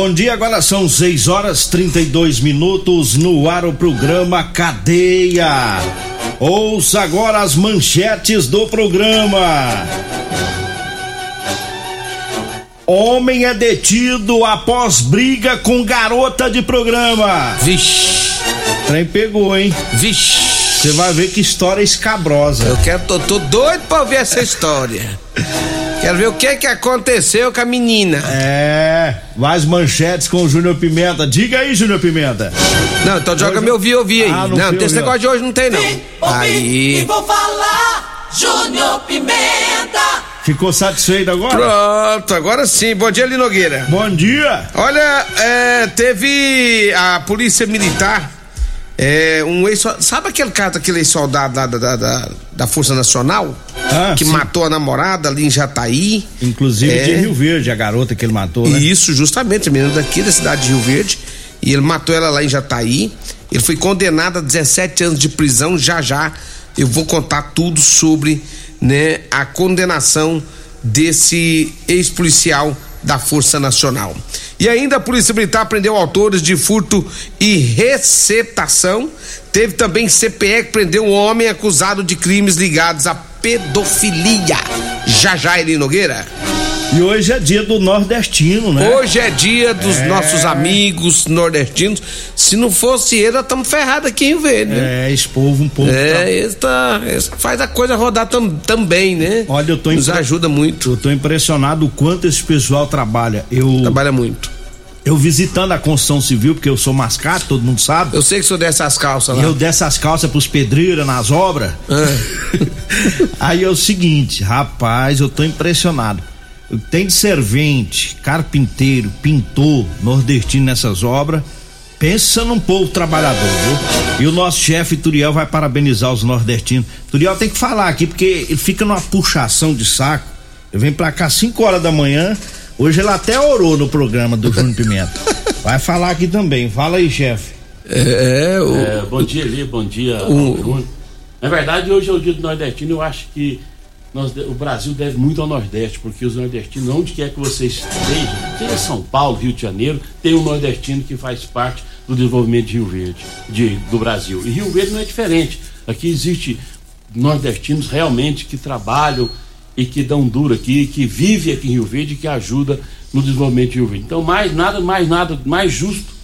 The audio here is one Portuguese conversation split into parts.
Bom dia, agora são 6 horas 32 minutos no ar o programa Cadeia. Ouça agora as manchetes do programa. Homem é detido após briga com garota de programa. Vixe. Trem pegou, hein? Vixe. Você vai ver que história escabrosa. Eu quero, tô, tô doido pra ouvir essa história. Quero ver o que que aconteceu com a menina. É, mais manchetes com o Júnior Pimenta. Diga aí, Júnior Pimenta. Não, então joga Hoje- meu vi ouvir aí. Ah, não, não esse ouvi, negócio de hoje não tem não. Vim, ouvi Aí. e vou falar. Júnior Pimenta. Ficou satisfeito agora? Pronto, agora sim. Bom dia, Linogueira. Bom dia. Olha, é, teve a polícia militar, é, um ex sabe aquele caso, aquele ex-soldado lá da, da, da, da Força Nacional? Ah, que sim. matou a namorada ali em Jataí. Inclusive É. de Rio Verde, a garota que ele matou, né? Isso, justamente, menino daqui da cidade de Rio Verde. E ele matou ela lá em Jataí. Ele foi condenado a 17 anos de prisão. Já já eu vou contar tudo sobre né, a condenação desse ex-policial da Força Nacional. E ainda a Polícia Militar prendeu autores de furto e receptação. Teve também CPE que prendeu um homem acusado de crimes ligados à pedofilia. Já já, Eli Nogueira. E hoje é dia do nordestino, né? Hoje é dia dos nossos amigos nordestinos. Se não fosse ele, nós estamos ferrados aqui em Verde. né? É, esse povo, um pouco. É, esse, tá, esse faz a coisa rodar tam- também, né? Olha, eu tô Nos impre- ajuda muito. Eu tô impressionado o quanto esse pessoal trabalha. Eu, Trabalha muito. eu visitando a construção civil, porque eu sou mascate, todo mundo sabe. Eu sei que o senhor dessas calças lá. Eu dessas calças pros pedreiros nas obras. Aí é o seguinte, rapaz, eu tô impressionado. Tem de servente, carpinteiro, pintor, nordestino nessas obras. Pensa num povo trabalhador, viu? E o nosso chefe Turiel vai parabenizar os nordestinos. Turiel tem que falar aqui, porque ele fica numa puxação de saco. Ele vem pra cá 5 horas da manhã. Hoje ele até orou no programa do Júnior Pimenta. Vai falar aqui também. Fala aí, chefe. É, o, É, bom dia, Eli, bom dia, O- Júnior. Na verdade, hoje é o dia do nordestino. Eu acho que nós o Brasil deve muito ao Nordeste, porque os nordestinos, onde quer que você esteja, seja São Paulo, Rio de Janeiro, tem um nordestino que faz parte do desenvolvimento de Rio Verde, de, do Brasil. E Rio Verde não é diferente. Aqui existe nordestinos realmente que trabalham e que dão duro aqui, que vivem aqui em Rio Verde e que ajudam no desenvolvimento de Rio Verde. Então, mais nada, mais nada, mais justo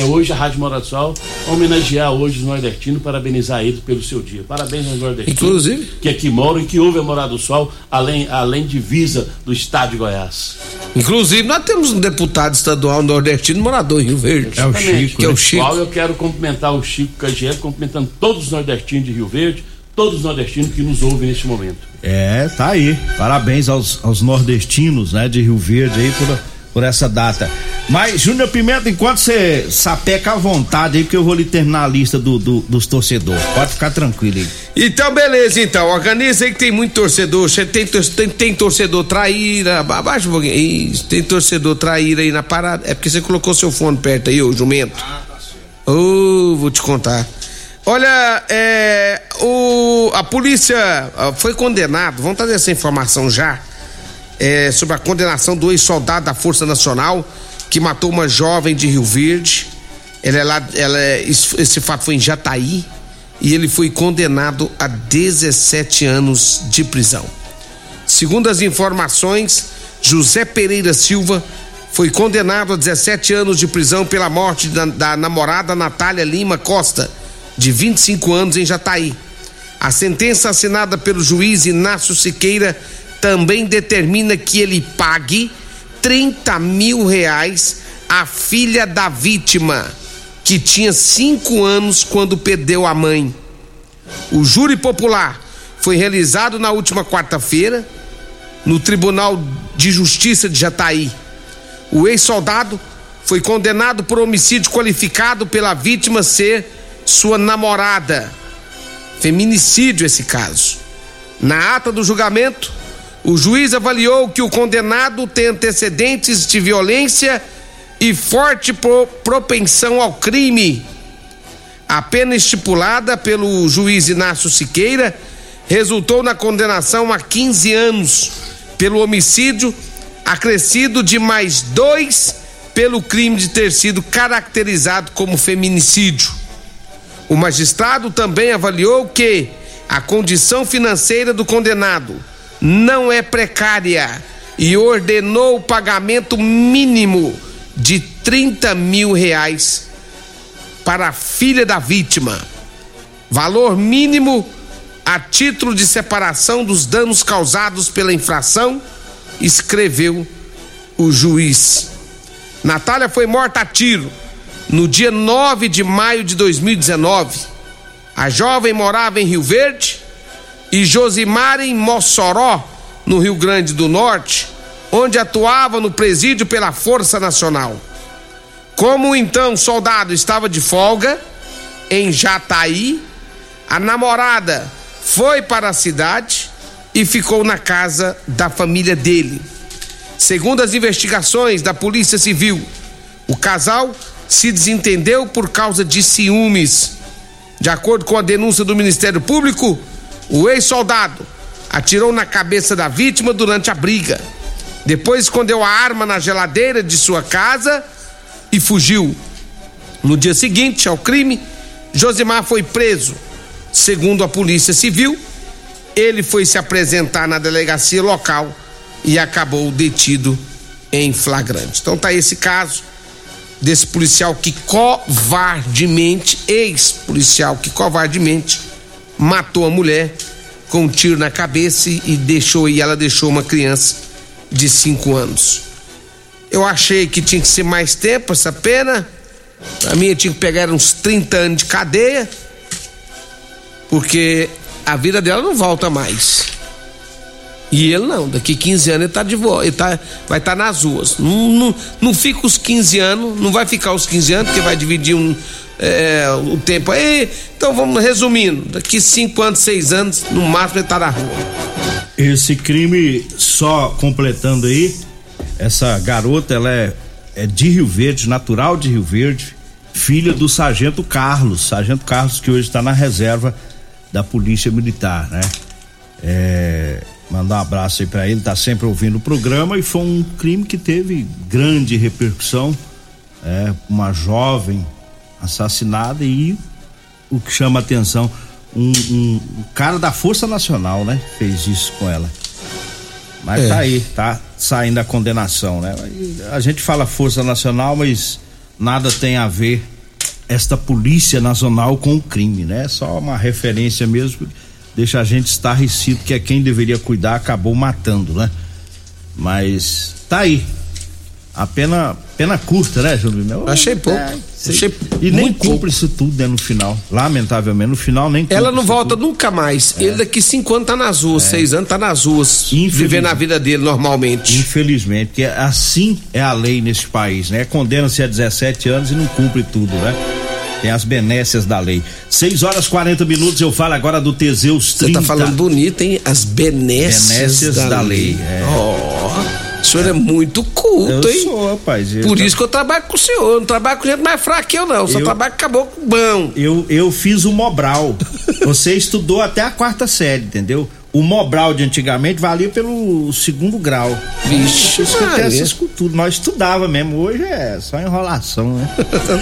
é hoje a Rádio Morada do Sol homenagear hoje os nordestinos, parabenizar eles pelo seu dia. Parabéns aos nordestinos. Inclusive. Que aqui moram e que ouvem a Morada do Sol, além, além de visa do estado de Goiás. inclusive, nós temos um deputado estadual nordestino morador em Rio Verde. É o. Chico, que é o Qual Chico. eu quero cumprimentar o Chico Cagiel, cumprimentando todos os nordestinos de Rio Verde, todos os nordestinos que nos ouvem neste momento. É, tá aí. Parabéns aos, aos nordestinos, né, de Rio Verde aí por, por essa data. Mas, Júnior Pimenta, enquanto você sapeca à vontade aí, porque eu vou lhe terminar a lista do, do- dos torcedores. Pode ficar tranquilo aí. Então, beleza, então. Organiza aí que tem muito torcedor. Che- Tem, tem, tem torcedor traíra. Abaixa um pouquinho. Isso, tem torcedor traíra aí na parada. É porque você colocou seu fone perto aí, ô jumento. Ô, vou te contar. Olha, é, o, a polícia ah, foi condenado. Vamos trazer essa informação já. É, sobre a condenação do ex-soldado da Força Nacional que matou uma jovem de Rio Verde. Ela é lá, ela é, esse fato foi em Jataí e ele foi condenado a 17 anos de prisão. Segundo as informações, José Pereira Silva foi condenado a 17 anos de prisão pela morte da, da namorada Natália Lima Costa, de 25 anos, em Jataí. A sentença assinada pelo juiz Inácio Siqueira também determina que ele pague 30 mil reais à filha da vítima, que tinha cinco anos quando perdeu a mãe. O júri popular foi realizado na última quarta-feira no Tribunal de Justiça de Jataí. O ex-soldado foi condenado por homicídio qualificado pela vítima ser sua namorada. Feminicídio esse caso. Na ata do julgamento, o juiz avaliou que o condenado tem antecedentes de violência e forte propensão ao crime. A pena estipulada pelo juiz Inácio Siqueira resultou na condenação a 15 anos pelo homicídio, acrescido de mais dois pelo crime de ter sido caracterizado como feminicídio. O magistrado também avaliou que a condição financeira do condenado não é precária e ordenou o pagamento mínimo de 30 mil reais para a filha da vítima. Valor mínimo a título de separação dos danos causados pela infração, escreveu o juiz. Natália foi morta a tiro no dia 9 de maio de 2019. A jovem morava em Rio Verde e Josimar em Mossoró, no Rio Grande do Norte, onde atuava no presídio pela Força Nacional. Como então soldado estava de folga em Jataí, a namorada foi para a cidade e ficou na casa da família dele. Segundo as investigações da Polícia Civil, o casal se desentendeu por causa de ciúmes. De acordo com a denúncia do Ministério Público, o ex-soldado atirou na cabeça da vítima durante a briga. Depois escondeu a arma na geladeira de sua casa e fugiu. No dia seguinte ao crime, Josimar foi preso. Segundo a Polícia Civil, ele foi se apresentar na delegacia local e acabou detido em flagrante. Então tá esse caso desse policial que covardemente, ex-policial que covardemente matou a mulher com um tiro na cabeça e deixou e ela deixou uma criança de 5 anos. Eu achei que tinha que ser mais tempo essa pena. A minha tinha que pegar uns 30 anos de cadeia. Porque a vida dela não volta mais. E ele não, daqui 15 anos ele tá de volta, ele tá, vai estar tá nas ruas. Não, não, não fica os 15 anos, não vai ficar os 15 anos, porque vai dividir um, é, o tempo aí. Então vamos resumindo: daqui 5 anos, 6 anos, no máximo ele tá na rua. Esse crime, só completando aí, essa garota, ela é, é de Rio Verde, natural de Rio Verde, filha do sargento Carlos, sargento Carlos que hoje está na reserva da Polícia Militar, né? É, mandar um abraço aí para ele, tá sempre ouvindo o programa e foi um crime que teve grande repercussão, é, uma jovem assassinada e o que chama atenção, um, um, um cara da Força Nacional, né? Fez isso com ela. Mas é. tá aí, tá saindo a condenação, né? A gente fala Força Nacional, mas nada tem a ver esta Polícia Nacional com o crime, né? Só uma referência mesmo, deixa a gente estarrecido que é quem deveria cuidar, acabou matando, né? Mas tá aí, a pena, pena curta, né, Júlio? Eu, Achei pouco. É, Achei e nem cumpre pouco. isso tudo, né, no final. Lamentavelmente, no final nem Ela não volta tudo. nunca mais. É. Ele daqui cinco anos tá nas ruas, é. seis anos tá nas ruas, vivendo a vida dele normalmente. Infelizmente, porque assim é a lei nesse país, né? Condena-se a 17 anos e não cumpre tudo, né? Tem as benécias da lei. 6 horas 40 minutos, eu falo agora do Teseus 30. Você tá falando bonito, hein? As benécias, benécias da, da, lei. lei. É. Oh. O senhor é muito culto, eu hein? Sou, rapaz. Por isso que eu trabalho com o senhor. Eu não trabalho com gente mais fraca que eu, não. Eu só trabalho com caboclo bom. Eu, eu fiz o Mobral. Você estudou até a quarta série, entendeu? o Mobral de antigamente valia pelo segundo grau. Vixe, Isso essas culturas. Nós estudava mesmo. Hoje é só enrolação, né?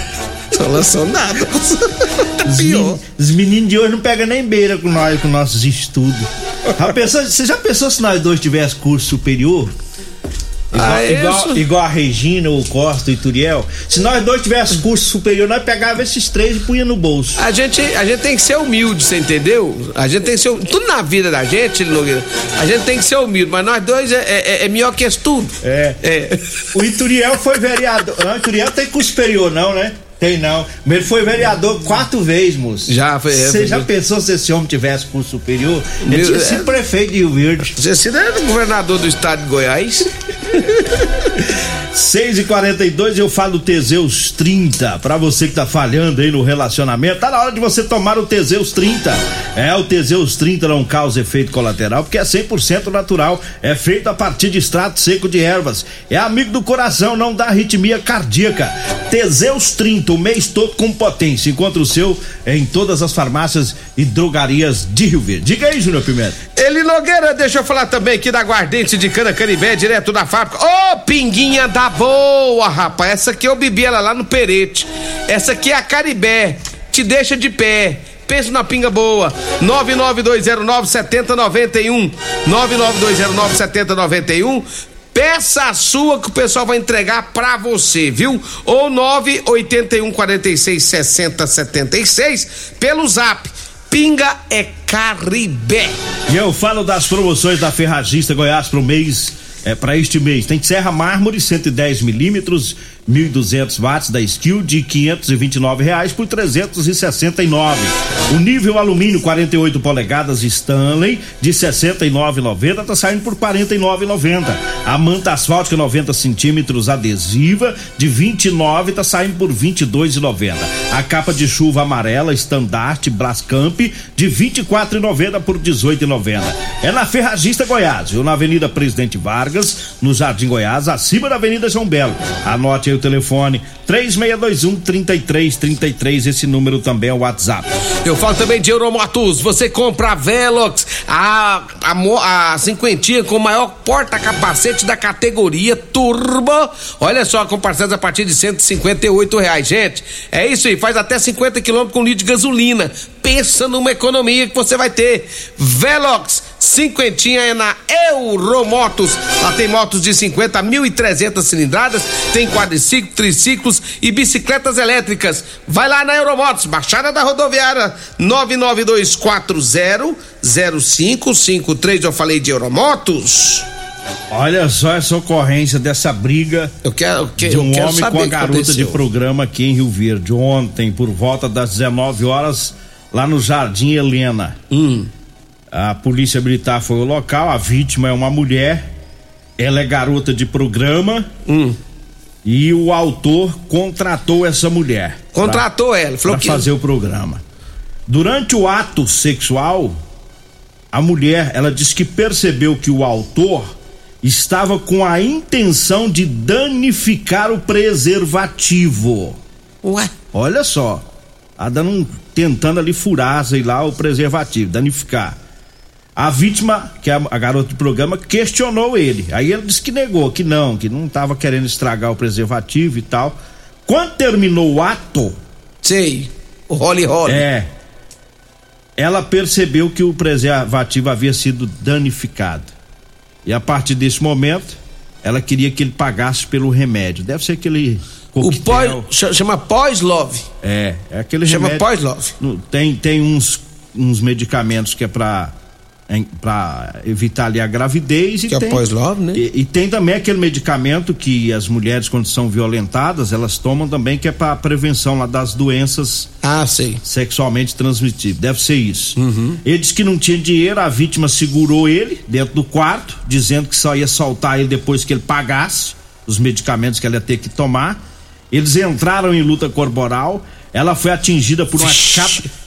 Solução nada. Tá Os, pior. os meninos de hoje não pegam nem beira com nós, com nossos estudos. Já pensou- você já pensou se nós dois tivéssemos curso superior? Igual, Ah, igual- isso. igual a Regina, o Costa e o Turiel. Se nós dois tivéssemos curso superior, nós pegava esses três e punha no bolso. A gente, a gente tem que ser humilde, você entendeu? A gente tem que ser. Tudo na vida da gente, Nogueira, a gente tem que ser humilde, mas nós dois é, é, é melhor que isso tudo. É. É. O Ituriel foi vereador. Não, o Ituriel tem curso superior, não, né? Tem não. Mas ele foi vereador quatro vezes, moço. Já, foi- é, Você foi- já pensou se esse homem tivesse curso superior? Ele Meu- tinha sido é. prefeito de Rio Verde. Você se é governador do estado de Goiás? 6 e 42 eu falo Teseus 30. Pra você que tá falhando aí no relacionamento, tá na hora de você tomar o Teseus 30. É, o Teseus 30 não causa efeito colateral porque é 100% natural. É feito a partir de extrato seco de ervas. É amigo do coração, não dá arritmia cardíaca. Teseus 30, o mês todo com potência. Encontra o seu em todas as farmácias e drogarias de Rio Verde. Diga aí, Júnior Pimenta. Ele Nogueira, deixa eu falar também aqui da aguardente de cana canibé, direto da fábrica. Ô, pinguinha da boa, rapaz. Essa aqui eu bebi ela lá no Perete. Essa aqui é a Caribé. Te deixa de pé. Pensa na pinga boa. 992097091. 992097091. Peça a sua que o pessoal vai entregar pra você, viu? Ou 981 46 60 76 pelo zap. Pinga é Caribé. E eu falo das promoções da Ferragista Goiás pro mês, é, para este mês. Tem serra mármore 110 milímetros, 1.200 watts da Skill de 529 reais por 369. O nível alumínio 48 polegadas Stanley de 69,90 tá saindo por 49,90. A manta asfáltica 90 centímetros adesiva de 29 tá saindo por 22,90. A capa de chuva amarela estandarte Brascamp de 24,90 por 18,90. É na Ferragista Goiás, ou na Avenida Presidente Vargas, no Jardim Goiás, acima da Avenida João Belo. Anote aí o telefone 3621 3333, esse número também é o WhatsApp. Eu falo também de Euromotos. Você compra a Velox, a, a, a cinquentinha com o maior porta-capacete da categoria Turbo. Olha só, com parcelas a partir de 158 reais, gente. É isso aí, faz até 50 quilômetros com litro de gasolina. Pensa numa economia que você vai ter. Velox, cinquentinha é na Euromotos. Lá tem motos de 50 a 1.300 cilindradas, tem quadriciclos, triciclos e bicicletas elétricas. Vai lá na Euromotos, Baixada da Rodoviária 992400553. Eu falei de Euromotos. Olha só essa ocorrência dessa briga Eu quero, eu que- de um quero homem com a garota de aconteceu. programa aqui em Rio Verde. Ontem, por volta das 19 horas, lá no Jardim Helena. Hum. A polícia militar foi ao local, a vítima é uma mulher, ela é garota de programa Hum. e o autor contratou essa mulher. Contratou ela, falou para que fazer o programa. Durante o ato sexual, a mulher, ela disse que percebeu que o autor estava com a intenção de danificar o preservativo. Ué, Olha só, a dando um, tentando ali furar, sei lá, o preservativo, danificar. A vítima, que é a, garota do programa, questionou ele. Aí ele disse que negou, que não, que não estava querendo estragar o preservativo e tal. Quando terminou o ato, sei. O Holly. é. Ela percebeu que o preservativo havia sido danificado. E a partir desse momento, ela queria que ele pagasse pelo remédio. Deve ser aquele o coquetel. pós, cha- chama pós-love. É, é aquele Chama pós-love. Tem, tem uns, uns medicamentos que é pra, em- pra evitar ali a gravidez. E Que é tem, pós-love, né? E, e tem também aquele medicamento que as mulheres, quando são violentadas, elas tomam também, que é pra prevenção lá das doenças Ah, sei. sexualmente transmissíveis. Deve ser isso. Uhum. Ele disse que não tinha dinheiro, a vítima segurou ele dentro do quarto, dizendo que só ia soltar ele depois que ele pagasse os medicamentos que ela ia ter que tomar. Eles entraram em luta corporal. Ela foi atingida por uma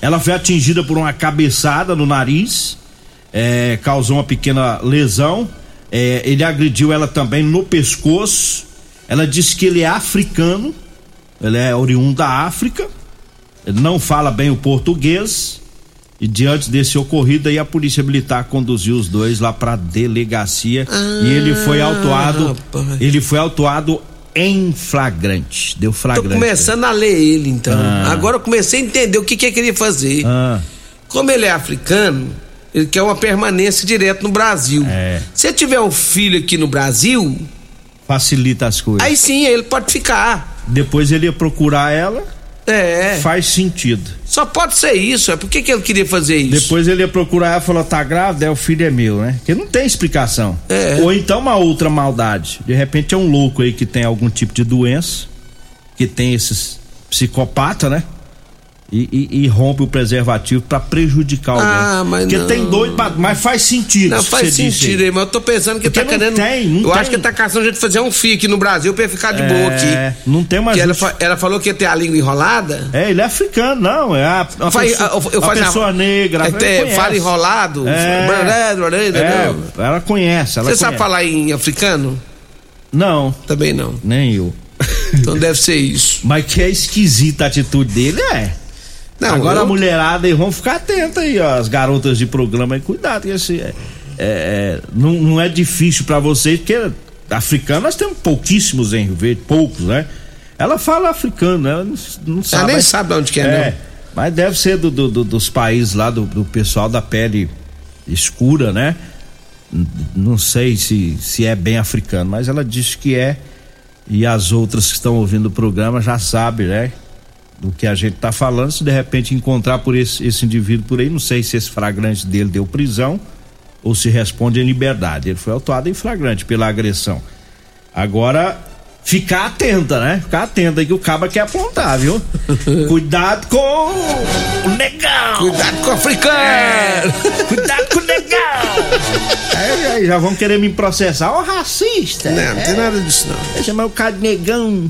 ela foi atingida por uma cabeçada no nariz, é, causou uma pequena lesão. É, ele agrediu ela também no pescoço. Ela disse que ele é africano, ele é oriundo da África. Ele não fala bem o português E diante desse ocorrido aí a polícia militar conduziu os dois lá para delegacia Ah, e ele foi autuado, rapaz. ele foi autuado em flagrante, deu Tô flagrante. começando a ler ele, então. Ah. Agora eu comecei a entender o que, que ele queria fazer. Ah, Como ele é africano, ele quer uma permanência direto no Brasil. É. Se ele tiver um filho aqui no Brasil, facilita as coisas. aí sim ele pode ficar. Depois ele ia procurar ela, É. faz sentido. Só pode ser isso. É por que, que ele queria fazer isso? Depois ele ia procurar ela e falou: tá grávida, é o filho é meu, né? Porque não tem explicação. É. Ou então uma outra maldade. De repente é um louco aí que tem algum tipo de doença, que tem esses psicopata, né? E, e- e rompe o preservativo pra prejudicar alguém. Ah, mas Porque não. tem doido, pra- mas faz sentido. Não faz sentido aí. mas eu tô pensando que ele tá Porque não querendo. tem, não eu tem. acho que ele tá caçando a gente fazer um aqui no Brasil pra ele ficar de boa aqui. É, não tem mais. Ela, ela falou que ia ter a língua enrolada. É, ele é africano, não. É a, uma Faz- pessoa, eu- eu a- pessoa negra. É, é, fala enrolado. É, é, ela conhece. Ela Você sabe conhece. falar em africano? Não, Também não. nem eu. Então deve ser isso. Mas que é esquisita a atitude dele, é. Não, Agora eu- a mulherada aí, vamos ficar atenta aí, ó, as garotas de programa aí, cuidado, que esse, é, é, é, não, não é difícil pra vocês, porque africano nós temos pouquíssimos em Rio Verde, poucos, né? Ela fala africano, ela não, não sabe. Ela nem mas- sabe de onde que é, é, mas deve ser do, do- do- dos países lá, do, do pessoal da pele escura, né? Não sei se, se é bem africano, mas ela diz que é. E as outras que estão ouvindo o programa já sabem, né? Do que a gente tá falando. Se de repente encontrar por esse, esse indivíduo por aí, não sei se esse flagrante dele deu prisão ou se responde em liberdade. Ele foi autuado em flagrante pela agressão. Agora, ficar atenta, né? Ficar atenta aí que o caba quer apontar, viu? Cuidado com o negão! Cuidado com o africano! É, cuidado com o negão! aí, aí já vão querer me processar. Ó, racista! Não, não tem nada disso não. Chamar o cara de negão.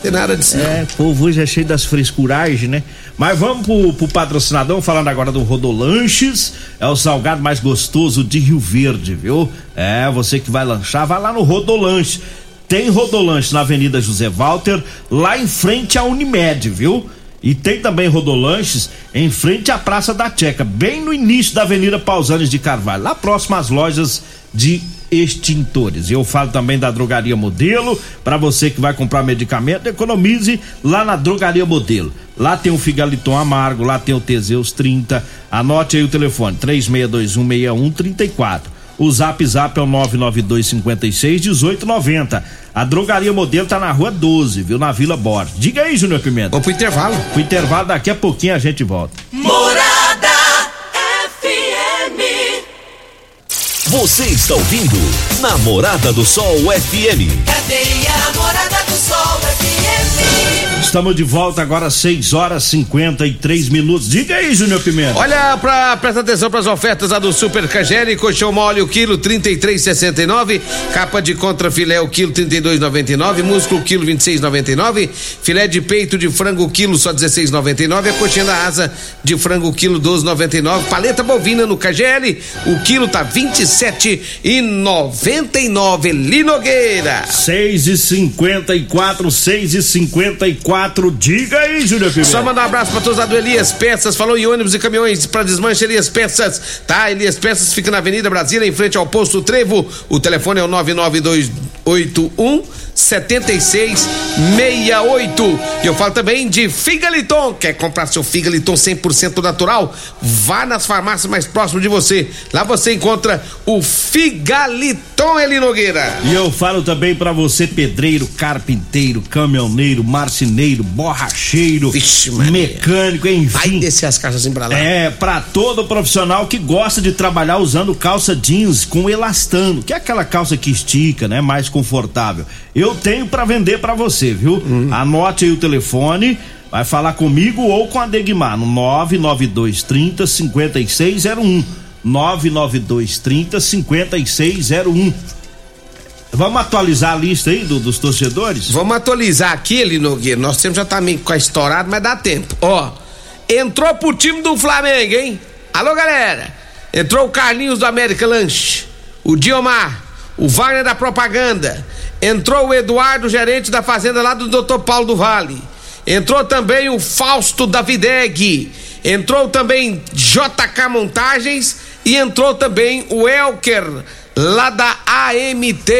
Tem nada disso. É, o povo hoje é cheio das frescuragens, né? Mas vamos pro, pro patrocinador, falando agora do Rodolanches. É o salgado mais gostoso de Rio Verde, viu? É, você que vai lanchar, vai lá no Rodolanche. Tem Rodolanche na Avenida José Walter, lá em frente à Unimed, viu? E tem também Rodolanches em frente à Praça da Checa, bem no início da Avenida Pausanes de Carvalho, lá próximo às lojas de extintores. Eu falo também da Drogaria Modelo, para você que vai comprar medicamento, economize lá na Drogaria Modelo. Lá tem o Figaliton Amargo, lá tem o Teseus 30. Anote aí o telefone: 36216134. O Zap Zap é o 992 56 1890. A Drogaria Modelo tá na rua 12, viu? Na Vila Borges. Diga aí, Júnior Pimenta. Vamos pro intervalo. O intervalo daqui a pouquinho a gente volta. Morada FM. Você está ouvindo Namorada do Sol FM. Cadê a Morada do Sol FM? Estamos de volta agora, 6 horas 53 minutos. Diga aí, Júnior Pimenta. Olha, pra, presta atenção para as ofertas lá do Super Cagere, colchão mole o quilo 33,69, capa de contra filé, o quilo 32,99, músculo o quilo 26,99, filé de peito de frango o quilo só 16,99, a coxinha da asa de frango o quilo 12,99, paleta bovina no Cagere, o quilo tá 27,99. Linogueira. 6,54, 6,54 quatro. Diga aí, Júlia Pimenta. Só mandar um abraço pra todos lá do Elias Peças. Falou em ônibus e caminhões para desmanche Elias Peças. Tá, Elias Peças fica na Avenida Brasília, em frente ao posto Trevo. O telefone é o 99281 7668. E eu falo também de Figaliton. Quer comprar seu Figaliton 100% natural? Vá nas farmácias mais próximas de você. Lá você encontra o Figaliton Eli Nogueira. E eu falo também pra você, pedreiro, carpinteiro, caminhoneiro, marceneiro, borracheiro, Vixe, mecânico, Vai enfim. descer as caixas em pra lá. É, pra todo profissional que gosta de trabalhar usando calça jeans com elastano, que é aquela calça que estica, né? Mais confortável. Eu tenho pra vender pra você, viu? Anote aí o telefone, vai falar comigo ou com a Degmar no 99230 5601. 99230 5601. Vamos atualizar a lista aí do- dos torcedores? Vamos atualizar aqui, Eli Nogueira. Nosso tempo já tá meio com a estourado, mas dá tempo. Ó, entrou pro time do Flamengo, hein? Alô, galera. Entrou o Carlinhos do América Lanche, o Diomar, o Wagner da Propaganda. Entrou o Eduardo, gerente da fazenda lá do Dr. Paulo do Vale. Entrou também o Fausto da Videg. Entrou também JK Montagens e entrou também o Elker lá da AMT.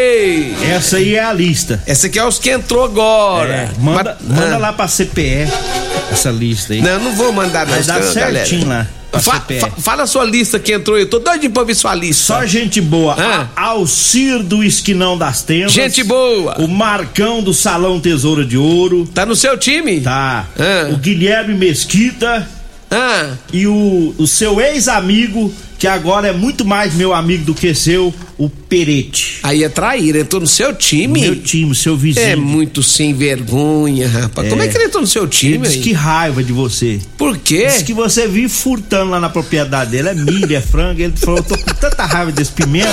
Essa aí é a lista. Essa aqui é os que entrou agora. É, manda Mas- manda ah. lá pra CPE essa lista aí. Não, eu não vou mandar não. Vai dar certinho galera. lá. Fa- fa- fala a sua lista que entrou aí. Eu tô doidinho pra ver sua lista. Só gente boa. Ah. Alcir do Esquinão das Tendas. Gente boa. O Marcão do Salão Tesoura de Ouro. Tá no seu time? Tá. Ah. O Guilherme Mesquita. Ah, E o, o seu ex-amigo, que agora é muito mais meu amigo do que seu, o Perete. aí é traíra. Entrou no seu time? Meu time, seu vizinho. É muito sem vergonha, rapaz. Como é que ele entrou no seu Ele time? disse aí? que raiva de você. Por quê? Diz que você vive furtando lá na propriedade dele. É milho, é frango. Ele falou: eu tô com tanta raiva desse pimenta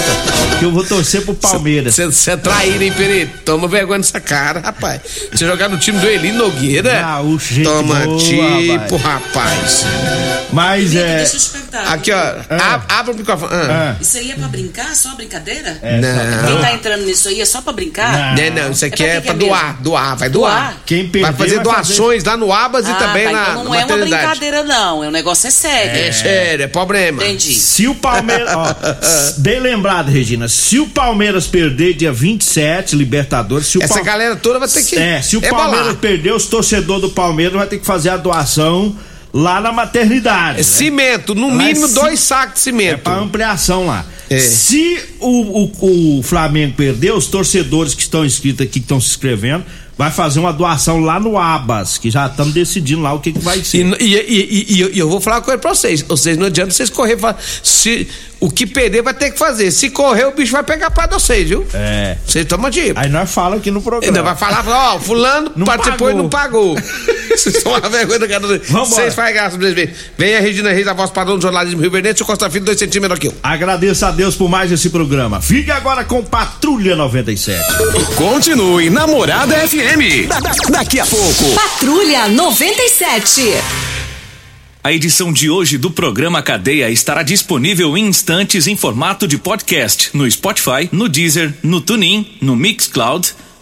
que eu vou torcer pro Palmeiras. Você é traíra, hein, Perito? Toma vergonha nessa cara, rapaz. Você jogar no time do Eli Nogueira? Gaúcho, gente Toma boa, tipo, rapaz. Mas Vitor, é. deixa eu te perguntar. Aqui, ó. Ah. ab- Abre o microfone. Ah. Ah, Isso aí é pra brincar? Só uma brincadeira? é, Não. Quem tá entrando nisso aí é só pra brincar? Não, não, isso aqui É pra é pra é doar, doar, vai doar. Doar? Quem vai perder fazer vai doações lá no Abas e Ah, também tá, na, então na não é uma brincadeira, não. É um negócio é sério. É sério, é problema. Entendi. Se o Palmeiras. ó, bem lembrado, Regina. Se o Palmeiras perder dia 27, Libertadores. Se o Essa galera toda vai ter que. É, se o. Palmeiras perder, os torcedores do Palmeiras vai ter que fazer a doação lá na maternidade. É né? cimento, no Lá é mínimo ci- dois sacos de É cimento. pra ampliação lá. É. Se o, o, o Flamengo perder, os torcedores que estão inscritos aqui, que estão se inscrevendo, vai fazer uma doação lá no Abas, que já estamos decidindo lá o que, que vai ser. e, e- e- e eu- vou falar uma coisa pra vocês. Vocês não adianta vocês correr. Se, o que perder vai ter que fazer. Se correr, o bicho vai pegar pra vocês, viu? É. Vocês tomam tipo. Aí nós falamos aqui no programa. Ainda vai falar, ó, fulano Não participou pagou. e não pagou. Vocês estão uma vergonha cara do- Vambora. Vocês fazem graça pra vocês. Vem a Regina Reis, a voz padrão do jornalismo Rio Verde, seu Costa Filho, dois centímetros aqui. Agradeço a Deus por mais esse programa. Fique agora com Patrulha 97. Continue Namorada FM. Da- da- daqui a pouco. Patrulha 97. A edição de hoje do programa Cadeia estará disponível em instantes em formato de podcast no Spotify, no Deezer, no TuneIn, no Mixcloud,